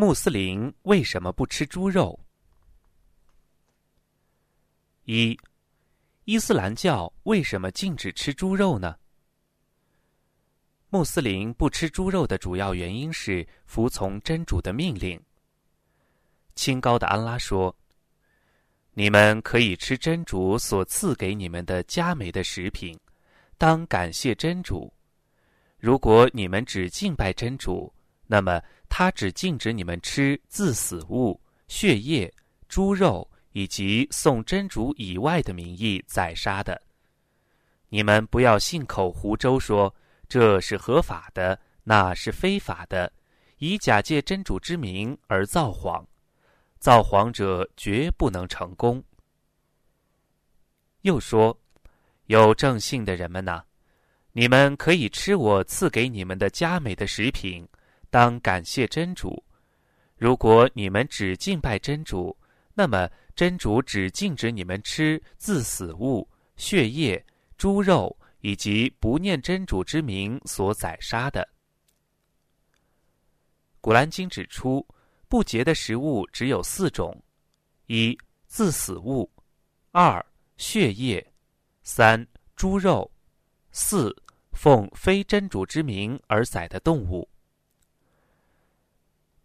穆斯林为什么不吃猪肉？一，伊斯兰教为什么禁止吃猪肉呢？穆斯林不吃猪肉的主要原因是服从真主的命令。清高的安拉说：“你们可以吃真主所赐给你们的佳美的食品，当感谢真主。如果你们只敬拜真主，那么他只禁止你们吃自死物、血液、猪肉以及送真主以外的名义宰杀的。你们不要信口胡诌说。”这是合法的，那是非法的，以假借真主之名而造谎，造谎者绝不能成功。又说，有正信的人们呐，你们可以吃我赐给你们的佳美的食品，当感谢真主。如果你们只敬拜真主，那么真主只禁止你们吃自死物、血液、猪肉。以及不念真主之名所宰杀的，《古兰经》指出，不洁的食物只有四种：一、自死物；二、血液；三、猪肉；四、奉非真主之名而宰的动物。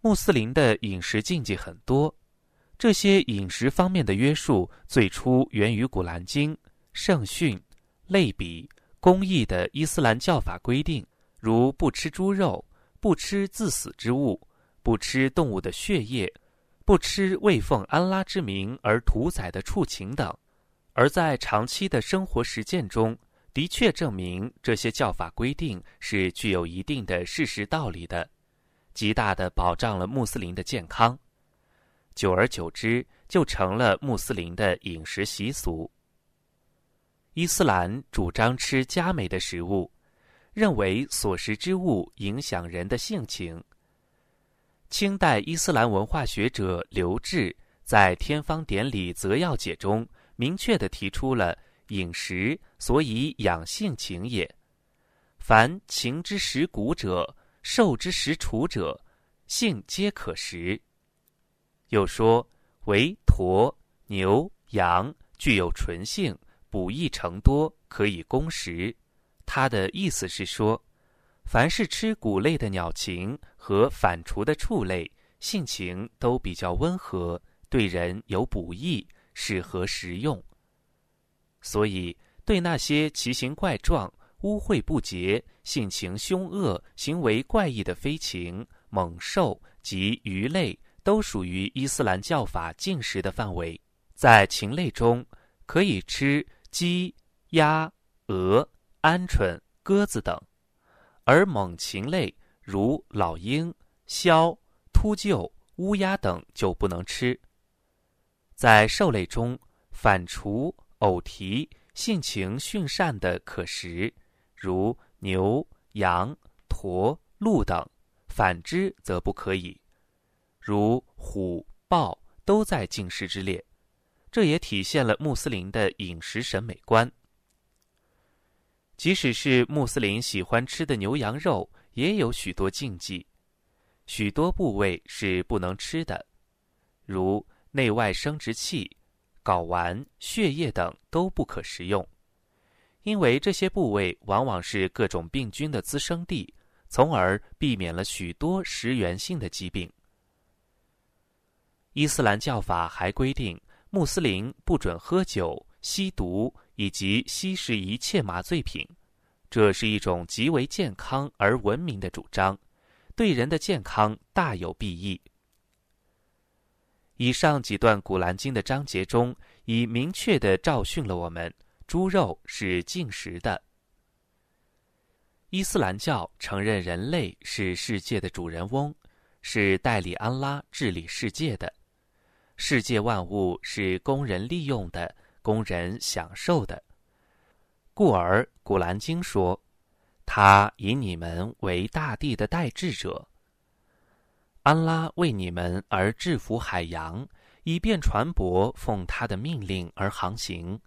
穆斯林的饮食禁忌很多，这些饮食方面的约束最初源于《古兰经》、圣训、类比。公义的伊斯兰教法规定，如不吃猪肉、不吃自死之物、不吃动物的血液、不吃未奉安拉之名而屠宰的畜禽等。而在长期的生活实践中，的确证明这些教法规定是具有一定的事实道理的，极大的保障了穆斯林的健康。久而久之，就成了穆斯林的饮食习俗。伊斯兰主张吃佳美的食物，认为所食之物影响人的性情。清代伊斯兰文化学者刘志在《天方典礼择要解》中明确地提出了饮食所以养性情也。凡情之食骨者，兽之食楚者，性皆可食。又说，为驼、牛、羊具有纯性。补益成多，可以攻食。他的意思是说，凡是吃谷类的鸟禽和反刍的畜类，性情都比较温和，对人有补益，适合食用。所以，对那些奇形怪状、污秽不洁、性情凶恶、行为怪异的飞禽、猛兽及鱼类，都属于伊斯兰教法禁食的范围。在禽类中，可以吃。鸡、鸭、鹅、鹌鹑、鸽子等，而猛禽类如老鹰、枭、秃鹫、乌鸦等就不能吃。在兽类中，反刍、偶蹄、性情驯善的可食，如牛、羊、驼、鹿等；反之则不可以，如虎、豹都在禁食之列。这也体现了穆斯林的饮食审美观。即使是穆斯林喜欢吃的牛羊肉，也有许多禁忌，许多部位是不能吃的，如内外生殖器、睾丸、血液等都不可食用，因为这些部位往往是各种病菌的滋生地，从而避免了许多食源性的疾病。伊斯兰教法还规定。穆斯林不准喝酒、吸毒以及吸食一切麻醉品，这是一种极为健康而文明的主张，对人的健康大有裨益。以上几段《古兰经》的章节中，已明确的教训了我们：猪肉是禁食的。伊斯兰教承认人类是世界的主人翁，是代理安拉治理世界的。世界万物是供人利用的，供人享受的。故而，《古兰经》说：“他以你们为大地的代治者。安拉为你们而制服海洋，以便船舶奉他的命令而航行，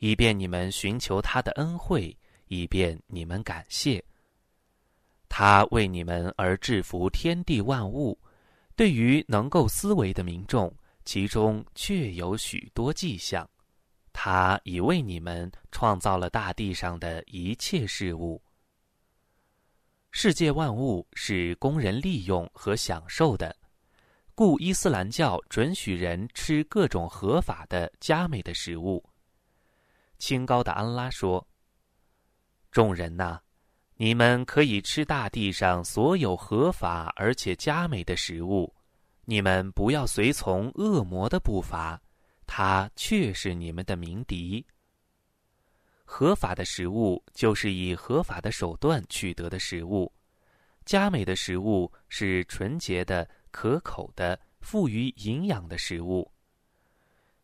以便你们寻求他的恩惠，以便你们感谢。他为你们而制服天地万物。”对于能够思维的民众，其中确有许多迹象。他已为你们创造了大地上的一切事物。世界万物是供人利用和享受的，故伊斯兰教准许人吃各种合法的佳美的食物。清高的安拉说：“众人呐，你们可以吃大地上所有合法而且佳美的食物，你们不要随从恶魔的步伐。”他却是你们的鸣笛。合法的食物就是以合法的手段取得的食物，佳美的食物是纯洁的、可口的、富于营养的食物。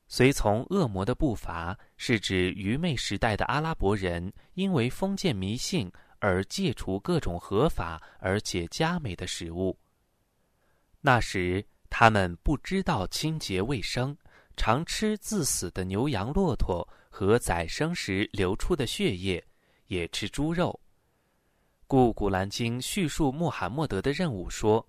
随从恶魔的步伐，是指愚昧时代的阿拉伯人因为封建迷信而戒除各种合法而且佳美的食物。那时他们不知道清洁卫生。常吃自死的牛羊骆驼和宰生时流出的血液，也吃猪肉。故《古兰经》叙述穆罕默德的任务说：“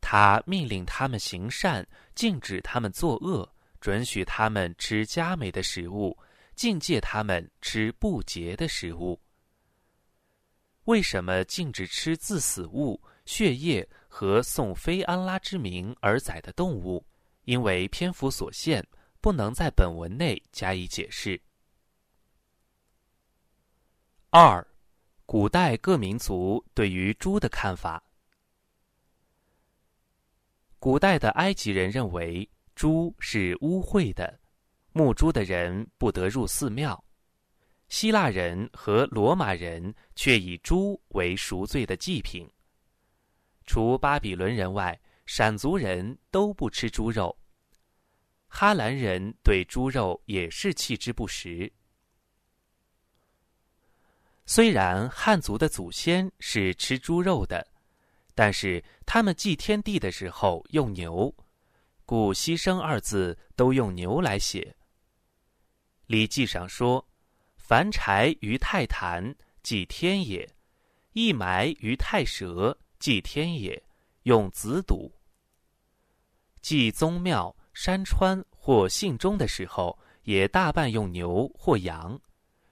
他命令他们行善，禁止他们作恶，准许他们吃佳美的食物，禁戒他们吃不洁的食物。”为什么禁止吃自死物、血液和送非安拉之名而宰的动物？因为篇幅所限，不能在本文内加以解释。二，古代各民族对于猪的看法。古代的埃及人认为猪是污秽的，牧猪的人不得入寺庙；希腊人和罗马人却以猪为赎罪的祭品。除巴比伦人外。闪族人都不吃猪肉，哈兰人对猪肉也是弃之不食。虽然汉族的祖先是吃猪肉的，但是他们祭天地的时候用牛，故“牺牲”二字都用牛来写。《礼记》上说：“凡柴于泰坛，祭天也；一埋于泰蛇，祭天也。”用子笃。祭宗庙、山川或信中的时候，也大半用牛或羊，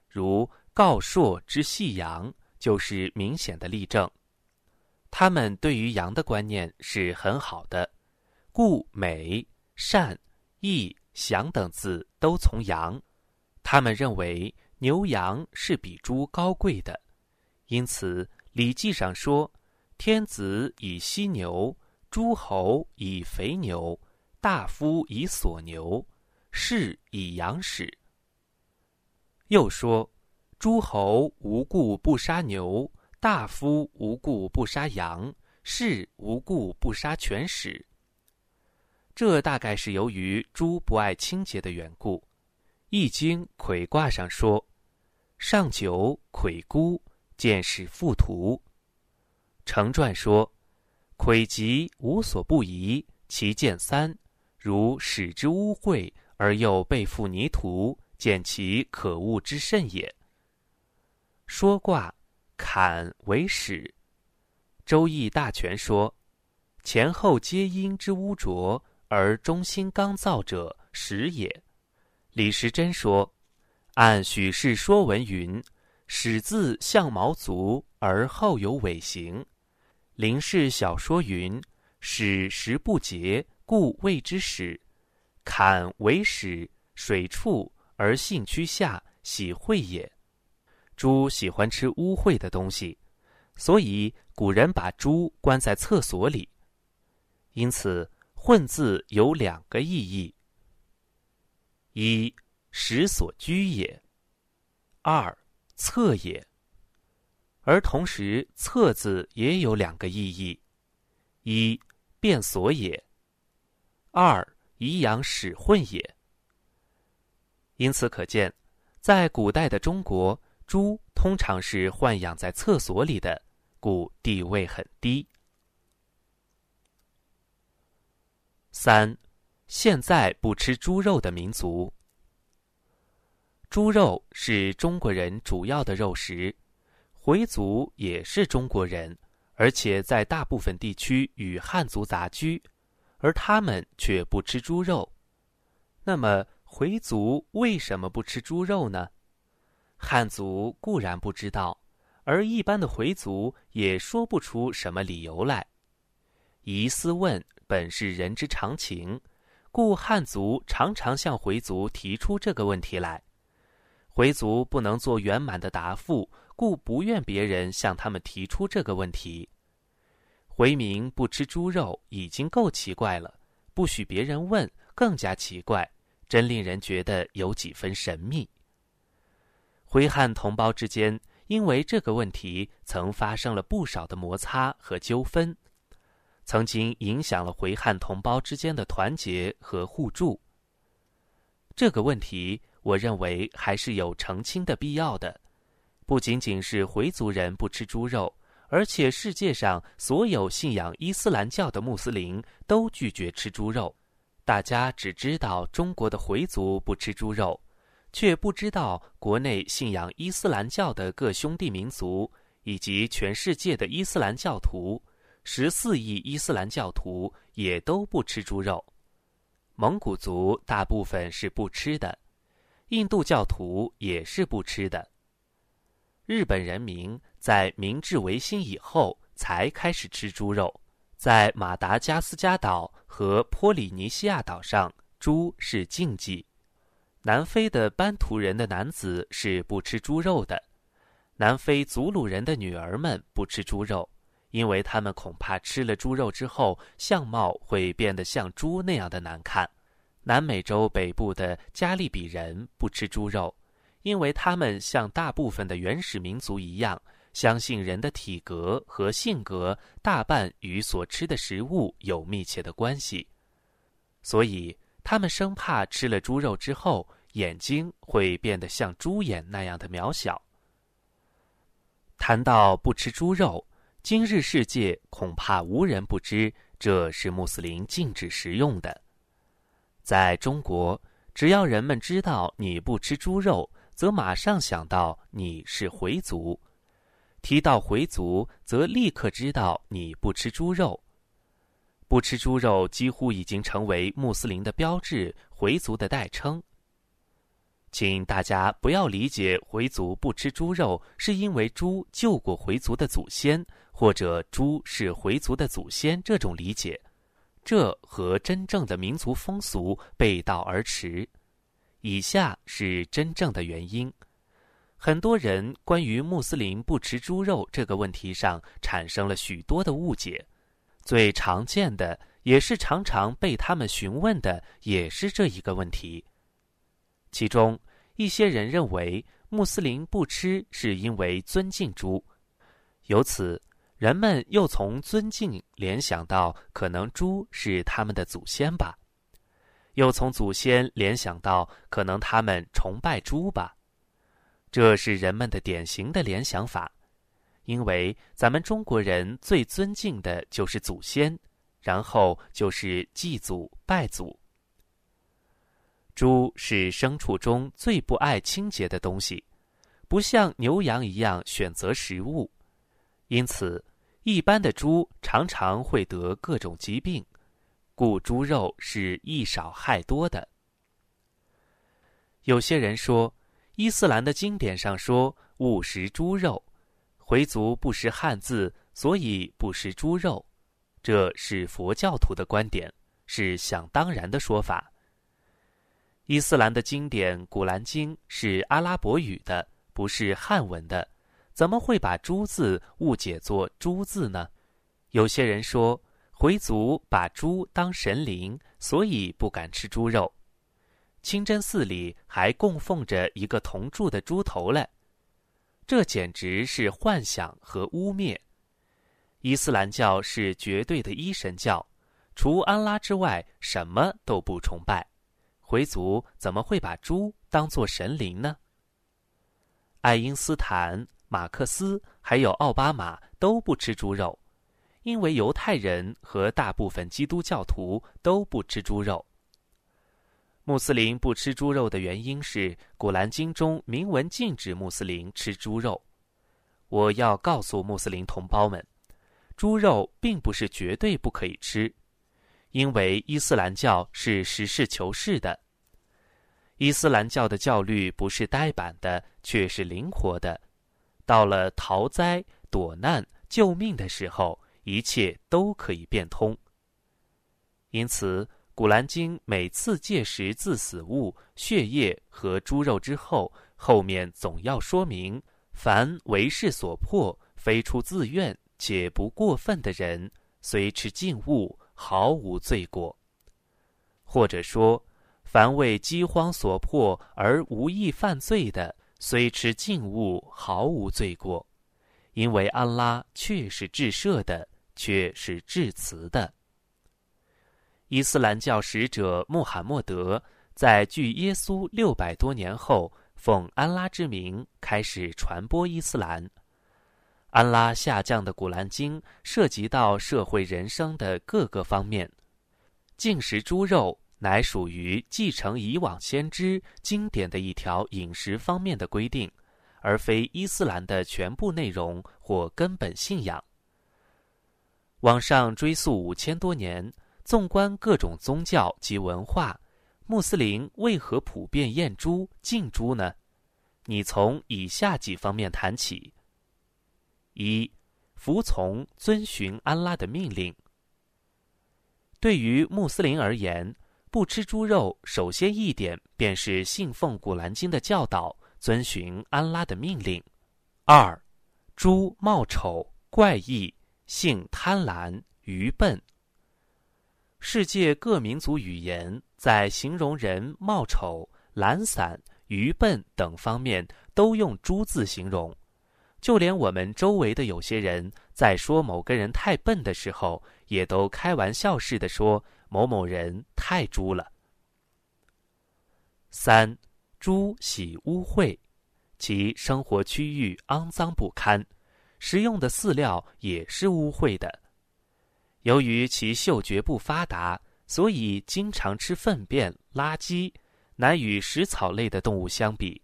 如告朔之细羊，就是明显的例证。他们对于羊的观念是很好的，故美、善、义、祥等字都从羊。他们认为牛羊是比猪高贵的，因此《礼记》上说：“天子以犀牛。”诸侯以肥牛，大夫以所牛，士以羊豕。又说：诸侯无故不杀牛，大夫无故不杀羊，士无故不杀犬豕。这大概是由于猪不爱清洁的缘故。《易经》魁卦上说：“上九魁孤，见使附图。”成传说。魁吉无所不宜，其见三，如使之污秽而又背负泥土，见其可恶之甚也。说卦，坎为始。周易大全说，前后皆阴之污浊，而中心刚燥者始也。李时珍说，按许氏说文云，始字像毛足，而后有尾形。林氏小说云：“始时不洁，故谓之始。坎为始，水处而性趋下，喜秽也。猪喜欢吃污秽的东西，所以古人把猪关在厕所里。因此，混字有两个意义：一，食所居也；二，厕也。”而同时，“厕”字也有两个意义：一，便所也；二，颐养使混也。因此可见，在古代的中国，猪通常是豢养在厕所里的，故地位很低。三，现在不吃猪肉的民族。猪肉是中国人主要的肉食。回族也是中国人，而且在大部分地区与汉族杂居，而他们却不吃猪肉。那么回族为什么不吃猪肉呢？汉族固然不知道，而一般的回族也说不出什么理由来。疑思问本是人之常情，故汉族常常向回族提出这个问题来。回族不能做圆满的答复，故不愿别人向他们提出这个问题。回民不吃猪肉已经够奇怪了，不许别人问更加奇怪，真令人觉得有几分神秘。回汉同胞之间因为这个问题曾发生了不少的摩擦和纠纷，曾经影响了回汉同胞之间的团结和互助。这个问题。我认为还是有澄清的必要的，不仅仅是回族人不吃猪肉，而且世界上所有信仰伊斯兰教的穆斯林都拒绝吃猪肉。大家只知道中国的回族不吃猪肉，却不知道国内信仰伊斯兰教的各兄弟民族以及全世界的伊斯兰教徒，十四亿伊斯兰教徒也都不吃猪肉。蒙古族大部分是不吃的。印度教徒也是不吃的。日本人民在明治维新以后才开始吃猪肉，在马达加斯加岛和波里尼西亚岛上，猪是禁忌。南非的班图人的男子是不吃猪肉的，南非祖鲁人的女儿们不吃猪肉，因为他们恐怕吃了猪肉之后，相貌会变得像猪那样的难看。南美洲北部的加利比人不吃猪肉，因为他们像大部分的原始民族一样，相信人的体格和性格大半与所吃的食物有密切的关系，所以他们生怕吃了猪肉之后眼睛会变得像猪眼那样的渺小。谈到不吃猪肉，今日世界恐怕无人不知，这是穆斯林禁止食用的。在中国，只要人们知道你不吃猪肉，则马上想到你是回族；提到回族，则立刻知道你不吃猪肉。不吃猪肉几乎已经成为穆斯林的标志，回族的代称。请大家不要理解回族不吃猪肉是因为猪救过回族的祖先，或者猪是回族的祖先这种理解。这和真正的民族风俗背道而驰。以下是真正的原因：很多人关于穆斯林不吃猪肉这个问题上产生了许多的误解。最常见的，也是常常被他们询问的，也是这一个问题。其中，一些人认为穆斯林不吃是因为尊敬猪，由此。人们又从尊敬联想到可能猪是他们的祖先吧，又从祖先联想到可能他们崇拜猪吧，这是人们的典型的联想法，因为咱们中国人最尊敬的就是祖先，然后就是祭祖拜祖。猪是牲畜中最不爱清洁的东西，不像牛羊一样选择食物，因此。一般的猪常常会得各种疾病，故猪肉是益少害多的。有些人说，伊斯兰的经典上说勿食猪肉，回族不识汉字，所以不食猪肉，这是佛教徒的观点，是想当然的说法。伊斯兰的经典《古兰经》是阿拉伯语的，不是汉文的。怎么会把“猪”字误解作“猪”字呢？有些人说回族把猪当神灵，所以不敢吃猪肉。清真寺里还供奉着一个铜铸的猪头嘞，这简直是幻想和污蔑。伊斯兰教是绝对的一神教，除安拉之外什么都不崇拜。回族怎么会把猪当作神灵呢？爱因斯坦。马克思还有奥巴马都不吃猪肉，因为犹太人和大部分基督教徒都不吃猪肉。穆斯林不吃猪肉的原因是《古兰经》中明文禁止穆斯林吃猪肉。我要告诉穆斯林同胞们，猪肉并不是绝对不可以吃，因为伊斯兰教是实事求是的。伊斯兰教的教律不是呆板的，却是灵活的。到了逃灾、躲难、救命的时候，一切都可以变通。因此，《古兰经》每次戒食自死物、血液和猪肉之后，后面总要说明：凡为势所迫，非出自愿且不过分的人，虽吃禁物。毫无罪过，或者说，凡为饥荒所迫而无意犯罪的，虽吃禁物，毫无罪过，因为安拉却是至赦的，却是至慈的。伊斯兰教使者穆罕默德在距耶稣六百多年后，奉安拉之名开始传播伊斯兰。安拉下降的《古兰经》涉及到社会人生的各个方面，禁食猪肉乃属于继承以往先知经典的一条饮食方面的规定，而非伊斯兰的全部内容或根本信仰。往上追溯五千多年，纵观各种宗教及文化，穆斯林为何普遍厌猪、禁猪呢？你从以下几方面谈起。一，服从遵循安拉的命令。对于穆斯林而言，不吃猪肉，首先一点便是信奉古兰经的教导，遵循安拉的命令。二，猪貌丑、怪异，性贪婪、愚笨。世界各民族语言在形容人貌丑、懒散、愚笨等方面，都用“猪”字形容。就连我们周围的有些人在说某个人太笨的时候，也都开玩笑似的说某某人太猪了。三，猪喜污秽，其生活区域肮脏不堪，食用的饲料也是污秽的。由于其嗅觉不发达，所以经常吃粪便、垃圾，难与食草类的动物相比。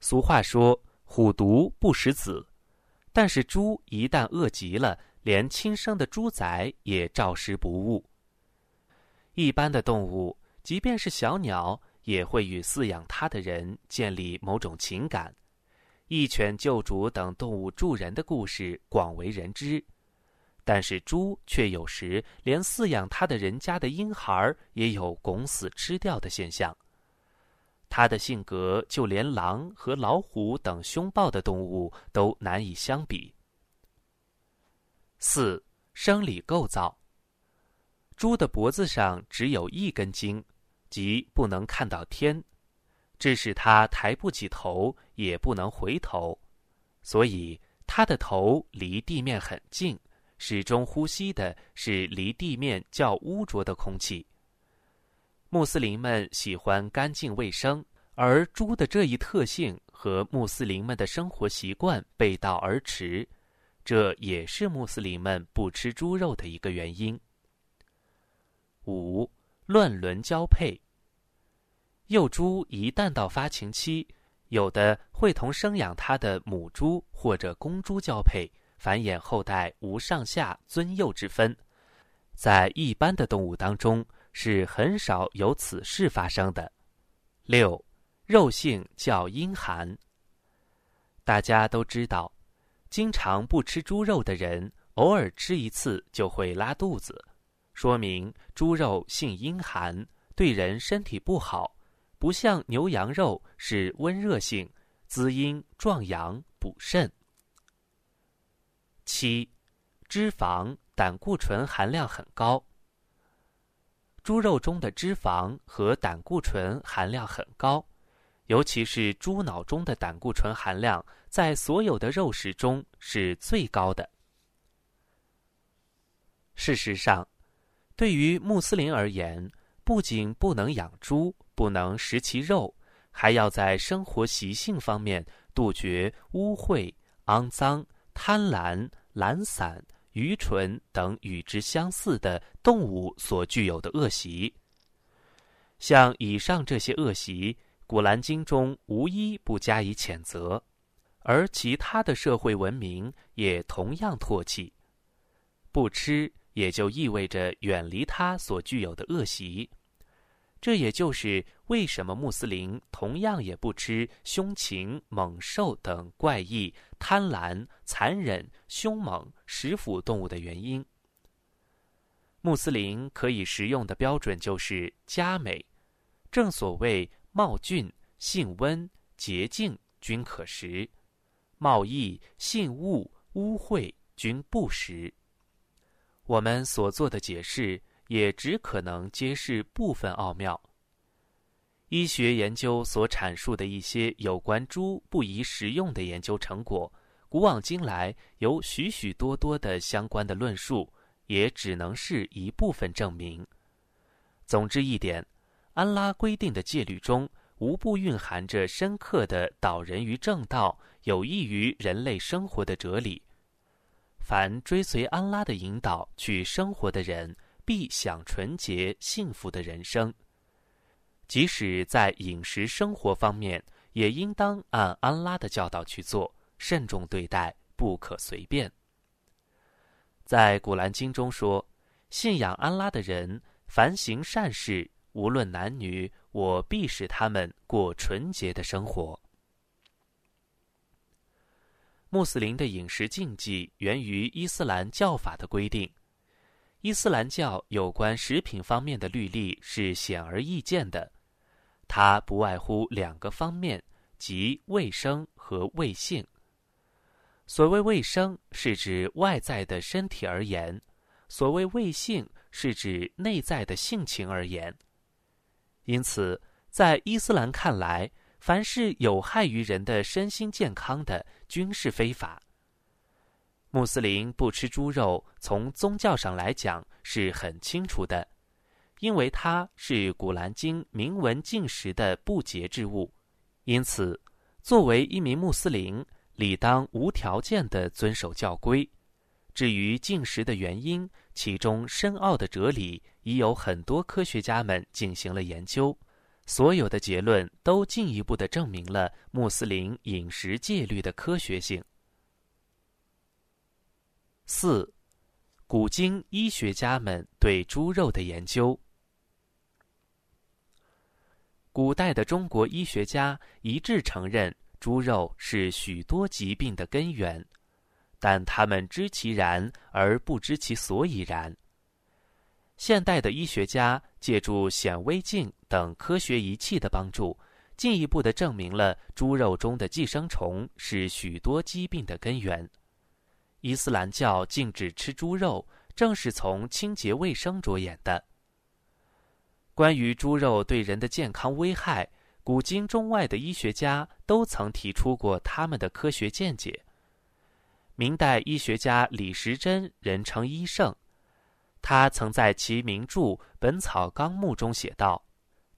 俗话说。虎毒不食子，但是猪一旦饿极了，连亲生的猪崽也照食不误。一般的动物，即便是小鸟，也会与饲养它的人建立某种情感。一犬救主等动物助人的故事广为人知，但是猪却有时连饲养它的人家的婴孩也有拱死吃掉的现象。他的性格就连狼和老虎等凶暴的动物都难以相比。四、生理构造。猪的脖子上只有一根筋，即不能看到天，致使它抬不起头，也不能回头，所以它的头离地面很近，始终呼吸的是离地面较污浊的空气。穆斯林们喜欢干净卫生，而猪的这一特性和穆斯林们的生活习惯背道而驰，这也是穆斯林们不吃猪肉的一个原因。五、乱伦交配。幼猪一旦到发情期，有的会同生养它的母猪或者公猪交配，繁衍后代无上下尊幼之分，在一般的动物当中。是很少有此事发生的。六，肉性较阴寒。大家都知道，经常不吃猪肉的人，偶尔吃一次就会拉肚子，说明猪肉性阴寒，对人身体不好。不像牛羊肉是温热性，滋阴壮阳、补肾。七，脂肪、胆固醇含量很高。猪肉中的脂肪和胆固醇含量很高，尤其是猪脑中的胆固醇含量，在所有的肉食中是最高的。事实上，对于穆斯林而言，不仅不能养猪，不能食其肉，还要在生活习性方面杜绝污秽、肮脏、贪婪、懒散。愚蠢等与之相似的动物所具有的恶习，像以上这些恶习，《古兰经》中无一不加以谴责，而其他的社会文明也同样唾弃。不吃也就意味着远离它所具有的恶习。这也就是为什么穆斯林同样也不吃凶禽、猛兽等怪异、贪婪、残忍、凶猛、食腐动物的原因。穆斯林可以食用的标准就是佳美，正所谓貌俊、性温、洁净均可食，貌异、性恶、污秽均不食。我们所做的解释。也只可能揭示部分奥妙。医学研究所阐述的一些有关猪不宜食用的研究成果，古往今来有许许多多的相关的论述，也只能是一部分证明。总之一点，安拉规定的戒律中无不蕴含着深刻的导人于正道、有益于人类生活的哲理。凡追随安拉的引导去生活的人。必享纯洁幸福的人生。即使在饮食生活方面，也应当按安拉的教导去做，慎重对待，不可随便。在古兰经中说：“信仰安拉的人，凡行善事，无论男女，我必使他们过纯洁的生活。”穆斯林的饮食禁忌源于伊斯兰教法的规定。伊斯兰教有关食品方面的律例是显而易见的，它不外乎两个方面，即卫生和卫性。所谓卫生，是指外在的身体而言；所谓卫性，是指内在的性情而言。因此，在伊斯兰看来，凡是有害于人的身心健康的，均是非法。穆斯林不吃猪肉，从宗教上来讲是很清楚的，因为它是《古兰经》明文禁食的不洁之物。因此，作为一名穆斯林，理当无条件地遵守教规。至于禁食的原因，其中深奥的哲理已有很多科学家们进行了研究，所有的结论都进一步的证明了穆斯林饮食戒律的科学性。四，古今医学家们对猪肉的研究。古代的中国医学家一致承认猪肉是许多疾病的根源，但他们知其然而不知其所以然。现代的医学家借助显微镜等科学仪器的帮助，进一步的证明了猪肉中的寄生虫是许多疾病的根源。伊斯兰教禁止吃猪肉，正是从清洁卫生着眼的。关于猪肉对人的健康危害，古今中外的医学家都曾提出过他们的科学见解。明代医学家李时珍，人称医圣，他曾在其名著《本草纲目》中写道：“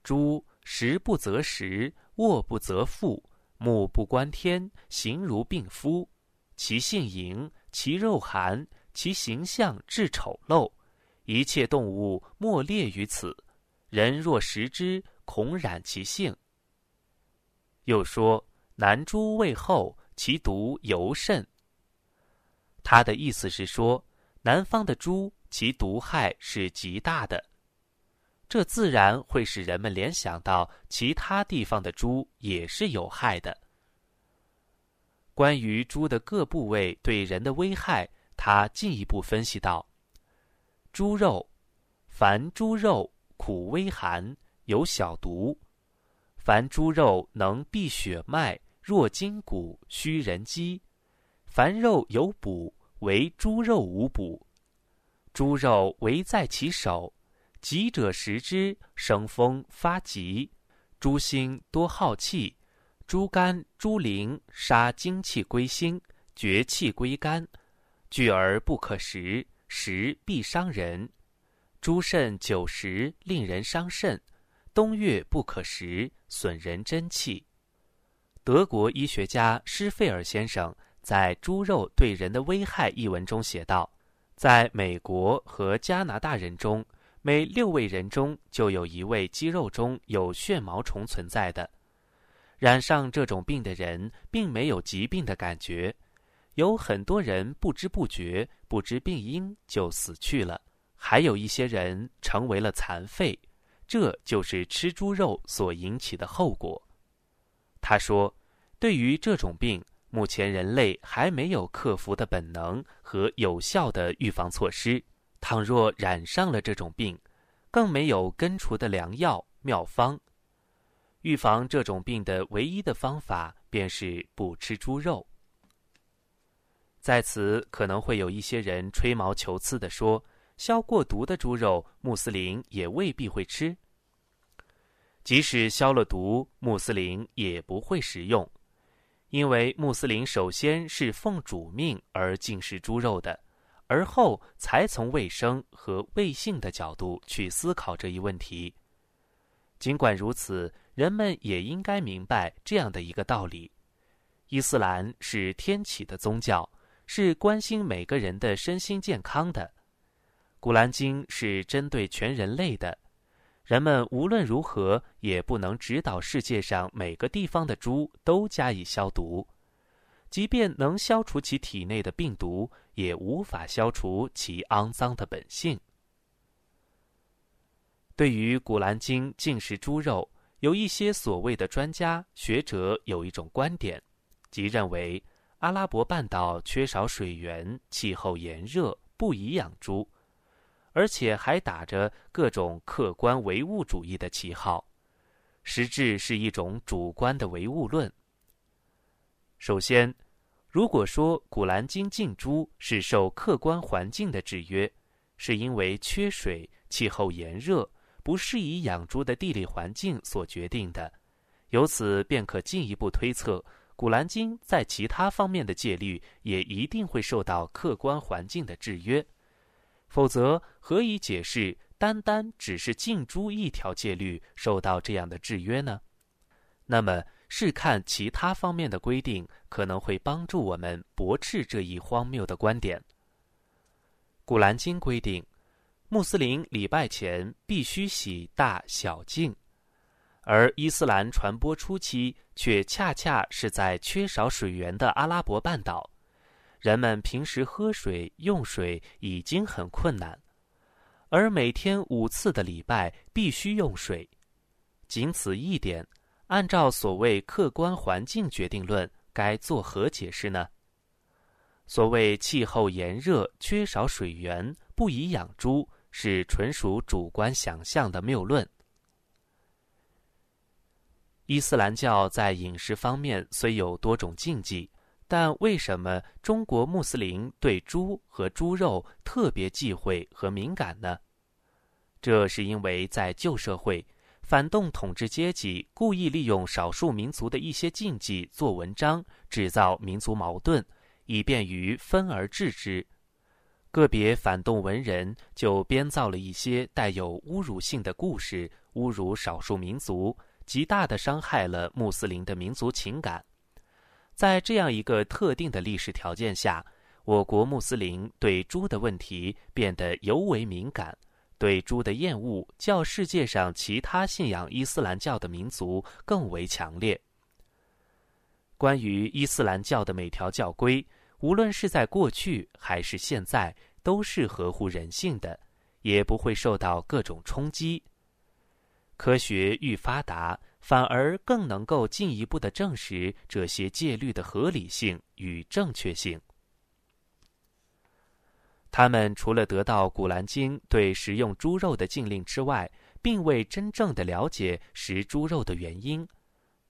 猪食不择食，卧不择腹，目不观天，形如病夫，其性淫。”其肉寒，其形象至丑陋，一切动物莫列于此。人若食之，恐染其性。又说：南猪味厚，其毒尤甚。他的意思是说，南方的猪其毒害是极大的，这自然会使人们联想到其他地方的猪也是有害的。关于猪的各部位对人的危害，他进一步分析道：猪肉，凡猪肉苦微寒，有小毒；凡猪肉能避血脉，弱筋骨，虚人肌；凡肉有补，唯猪肉无补。猪肉唯在其手，急者食之，生风发急；猪心多好气。猪肝、猪灵杀精气归心，绝气归肝，聚而不可食，食必伤人。猪肾久食，令人伤肾，冬月不可食，损人真气。德国医学家施费尔先生在《猪肉对人的危害》一文中写道：在美国和加拿大人中，每六位人中就有一位肌肉中有血毛虫存在的。染上这种病的人并没有疾病的感觉，有很多人不知不觉、不知病因就死去了，还有一些人成为了残废，这就是吃猪肉所引起的后果。他说：“对于这种病，目前人类还没有克服的本能和有效的预防措施。倘若染上了这种病，更没有根除的良药妙方。预防这种病的唯一的方法便是不吃猪肉。”在此，可能会有一些人吹毛求疵地说：“消过毒的猪肉，穆斯林也未必会吃。即使消了毒，穆斯林也不会食用，因为穆斯林首先是奉主命而进食猪肉的，而后才从卫生和卫性的角度去思考这一问题。尽管如此，人们也应该明白这样的一个道理：伊斯兰是天启的宗教。”是关心每个人的身心健康的，《古兰经》是针对全人类的。人们无论如何也不能指导世界上每个地方的猪都加以消毒，即便能消除其体内的病毒，也无法消除其肮脏的本性。对于《古兰经》禁食猪肉，有一些所谓的专家学者有一种观点，即认为。阿拉伯半岛缺少水源，气候炎热，不宜养猪，而且还打着各种客观唯物主义的旗号，实质是一种主观的唯物论。首先，如果说《古兰经》禁猪是受客观环境的制约，是因为缺水、气候炎热、不适宜养猪的地理环境所决定的，由此便可进一步推测。古兰经在其他方面的戒律也一定会受到客观环境的制约，否则何以解释单单只是禁猪一条戒律受到这样的制约呢？那么试看其他方面的规定，可能会帮助我们驳斥这一荒谬的观点。古兰经规定，穆斯林礼拜前必须洗大小净。而伊斯兰传播初期，却恰恰是在缺少水源的阿拉伯半岛，人们平时喝水、用水已经很困难，而每天五次的礼拜必须用水，仅此一点，按照所谓客观环境决定论，该作何解释呢？所谓气候炎热、缺少水源、不宜养猪，是纯属主观想象的谬论。伊斯兰教在饮食方面虽有多种禁忌，但为什么中国穆斯林对猪和猪肉特别忌讳和敏感呢？这是因为在旧社会，反动统治阶级故意利用少数民族的一些禁忌做文章，制造民族矛盾，以便于分而治之。个别反动文人就编造了一些带有侮辱性的故事，侮辱少数民族。极大的伤害了穆斯林的民族情感。在这样一个特定的历史条件下，我国穆斯林对猪的问题变得尤为敏感，对猪的厌恶较世界上其他信仰伊斯兰教的民族更为强烈。关于伊斯兰教的每条教规，无论是在过去还是现在，都是合乎人性的，也不会受到各种冲击。科学愈发达，反而更能够进一步的证实这些戒律的合理性与正确性。他们除了得到《古兰经》对食用猪肉的禁令之外，并未真正的了解食猪肉的原因。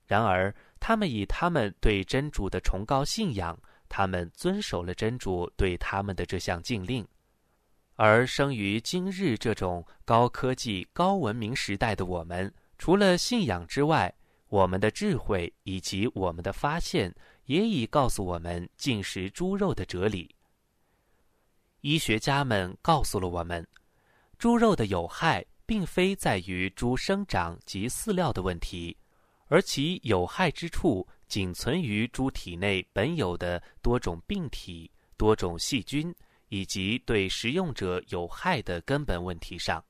然而，他们以他们对真主的崇高信仰，他们遵守了真主对他们的这项禁令。而生于今日这种高科技、高文明时代的我们，除了信仰之外，我们的智慧以及我们的发现，也已告诉我们进食猪肉的哲理。医学家们告诉了我们，猪肉的有害并非在于猪生长及饲料的问题，而其有害之处仅存于猪体内本有的多种病体、多种细菌。以及对食用者有害的根本问题上，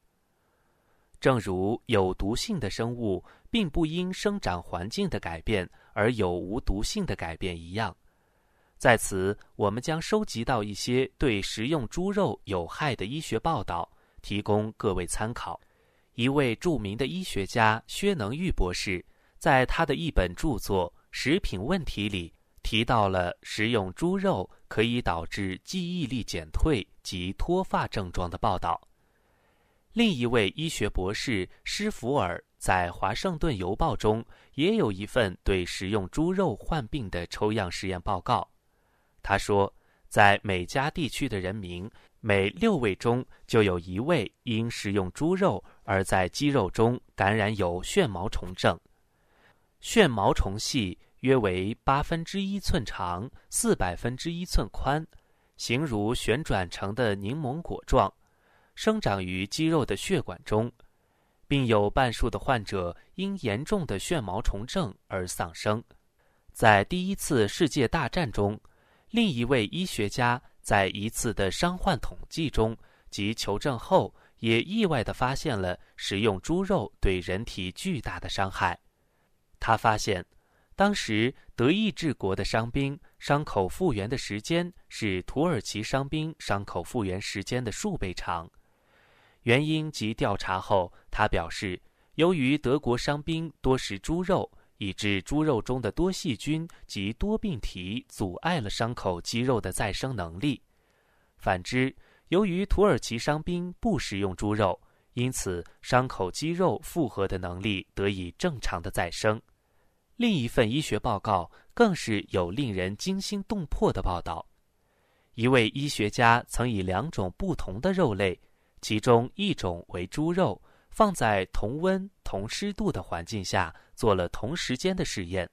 正如有毒性的生物并不因生长环境的改变而有无毒性的改变一样，在此我们将收集到一些对食用猪肉有害的医学报道，提供各位参考。一位著名的医学家薛能玉博士，在他的一本著作《食品问题》里提到了食用猪肉可以导致记忆力减退及脱发症状的报道。另一位医学博士施福尔在《华盛顿邮报》中也有一份对食用猪肉患病的抽样实验报告。他说，在每家地区的人民每六位中就有一位因食用猪肉而在肌肉中感染有旋毛虫症。旋毛虫系约为八分之一寸长、四百分之一寸宽，形如旋转成的柠檬果状。生长于肌肉的血管中，并有半数的患者因严重的血毛虫症而丧生。在第一次世界大战中，另一位医学家在一次的伤患统计中及求证后，也意外地发现了食用猪肉对人体巨大的伤害。他发现，当时德意志国的伤兵伤口复原的时间是土耳其伤兵伤口复原时间的数倍长。原因及调查后，他表示，由于德国伤兵多食猪肉，以致猪肉中的多细菌及多病体阻碍了伤口肌肉的再生能力；反之，由于土耳其伤兵不食用猪肉，因此伤口肌肉复合的能力得以正常的再生。另一份医学报告更是有令人惊心动魄的报道：一位医学家曾以两种不同的肉类。其中一种为猪肉，放在同温同湿度的环境下做了同时间的试验。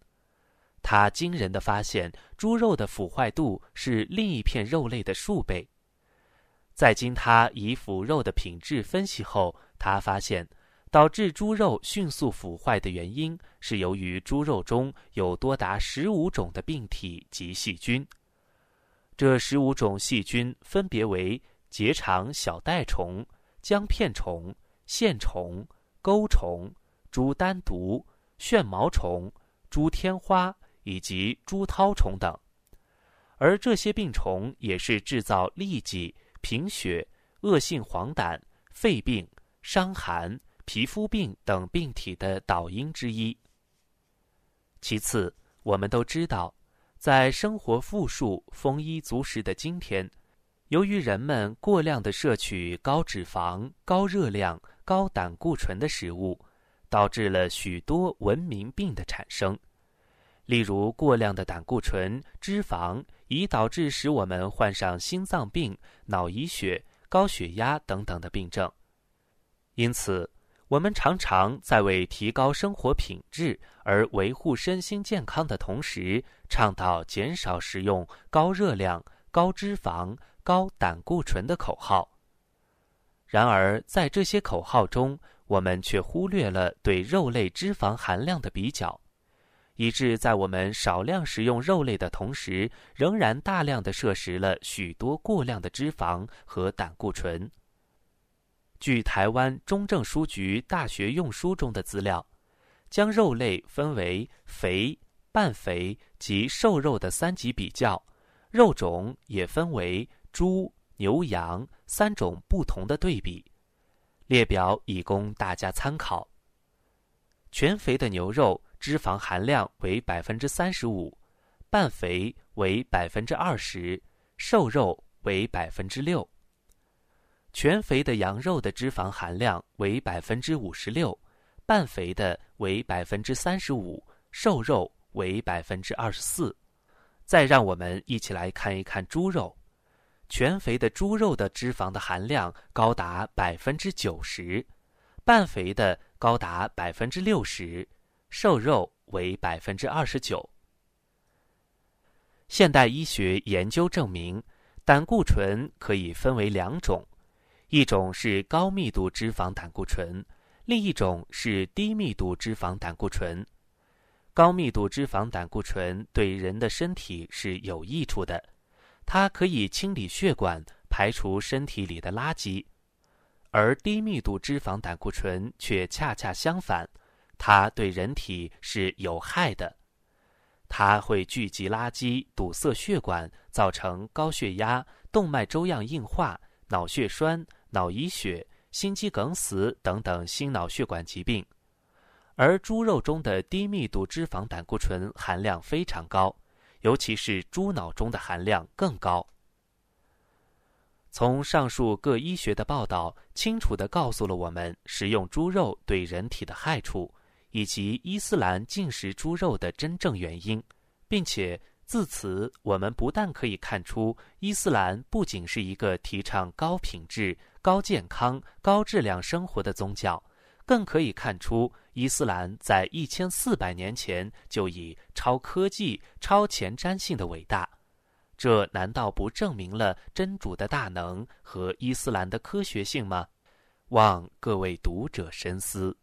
他惊人的发现，猪肉的腐坏度是另一片肉类的数倍。在经他以腐肉的品质分析后，他发现导致猪肉迅速腐坏的原因是由于猪肉中有多达十五种的病体及细菌。这十五种细菌分别为。结肠小袋虫、姜片虫、线虫、钩虫、猪丹毒、旋毛虫、猪天花以及猪绦虫等，而这些病虫也是制造痢疾、贫血、恶性黄疸、肺病、伤寒、皮肤病等病体的导因之一。其次，我们都知道，在生活富庶、丰衣足食的今天。由于人们过量的摄取高脂肪、高热量、高胆固醇的食物，导致了许多文明病的产生。例如，过量的胆固醇、脂肪，已导致使我们患上心脏病、脑溢血、高血压等等的病症。因此，我们常常在为提高生活品质而维护身心健康的同时，倡导减少食用高热量、高脂肪。高胆固醇的口号。然而，在这些口号中，我们却忽略了对肉类脂肪含量的比较，以致在我们少量食用肉类的同时，仍然大量的摄食了许多过量的脂肪和胆固醇。据台湾中正书局大学用书中的资料，将肉类分为肥、半肥及瘦肉的三级比较，肉种也分为。猪、牛、羊三种不同的对比列表，以供大家参考。全肥的牛肉脂肪含量为百分之三十五，半肥为百分之二十，瘦肉为百分之六。全肥的羊肉的脂肪含量为百分之五十六，半肥的为百分之三十五，瘦肉为百分之二十四。再让我们一起来看一看猪肉。全肥的猪肉的脂肪的含量高达百分之九十，半肥的高达百分之六十，瘦肉为百分之二十九。现代医学研究证明，胆固醇可以分为两种，一种是高密度脂肪胆固醇，另一种是低密度脂肪胆固醇。高密度脂肪胆固醇对人的身体是有益处的。它可以清理血管，排除身体里的垃圾，而低密度脂肪胆固醇却恰恰相反，它对人体是有害的。它会聚集垃圾，堵塞血管，造成高血压、动脉粥样硬化、脑血栓、脑溢血、心肌梗死等等心脑血管疾病。而猪肉中的低密度脂肪胆固醇含量非常高，尤其是猪脑中的含量更高。从上述各医学的报道，清楚地告诉了我们食用猪肉对人体的害处，以及伊斯兰禁食猪肉的真正原因，并且自此，我们不但可以看出伊斯兰不仅是一个提倡高品质、高健康、高质量生活的宗教，更可以看出伊斯兰在一千四百年前就以超科技、超前瞻性的伟大。这难道不证明了真主的大能和伊斯兰的科学性吗？望各位读者深思。